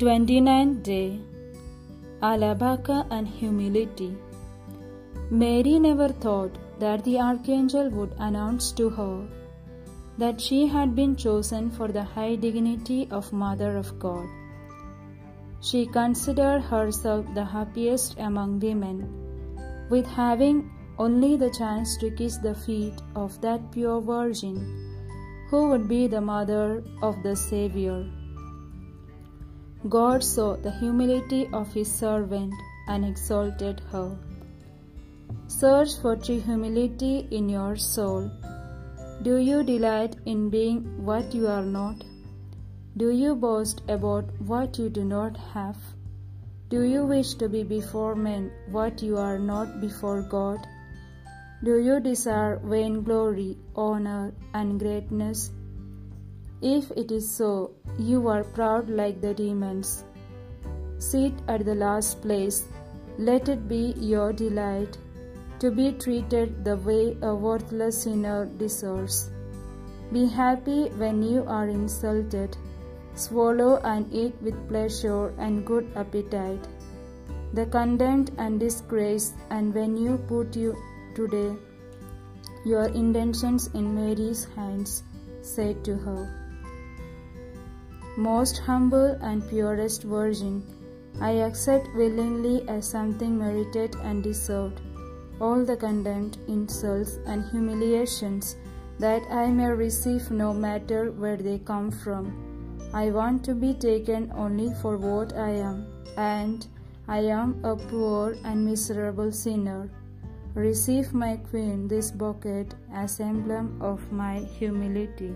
29th Day Alabaca and Humility. Mary never thought that the archangel would announce to her that she had been chosen for the high dignity of Mother of God. She considered herself the happiest among women, with having only the chance to kiss the feet of that pure Virgin who would be the mother of the Savior. God saw the humility of his servant and exalted her. Search for true humility in your soul. Do you delight in being what you are not? Do you boast about what you do not have? Do you wish to be before men what you are not before God? Do you desire vainglory, honor, and greatness? If it is so, you are proud like the demons. Sit at the last place. Let it be your delight to be treated the way a worthless sinner deserves. Be happy when you are insulted. Swallow and eat with pleasure and good appetite. The contempt and disgrace, and when you put you today your intentions in Mary's hands, said to her, Most humble and purest Virgin, I accept willingly as something merited and deserved all the contempt, insults, and humiliations that I may receive no matter where they come from. I want to be taken only for what I am, and I am a poor and miserable sinner. Receive, my Queen, this bouquet as emblem of my humility.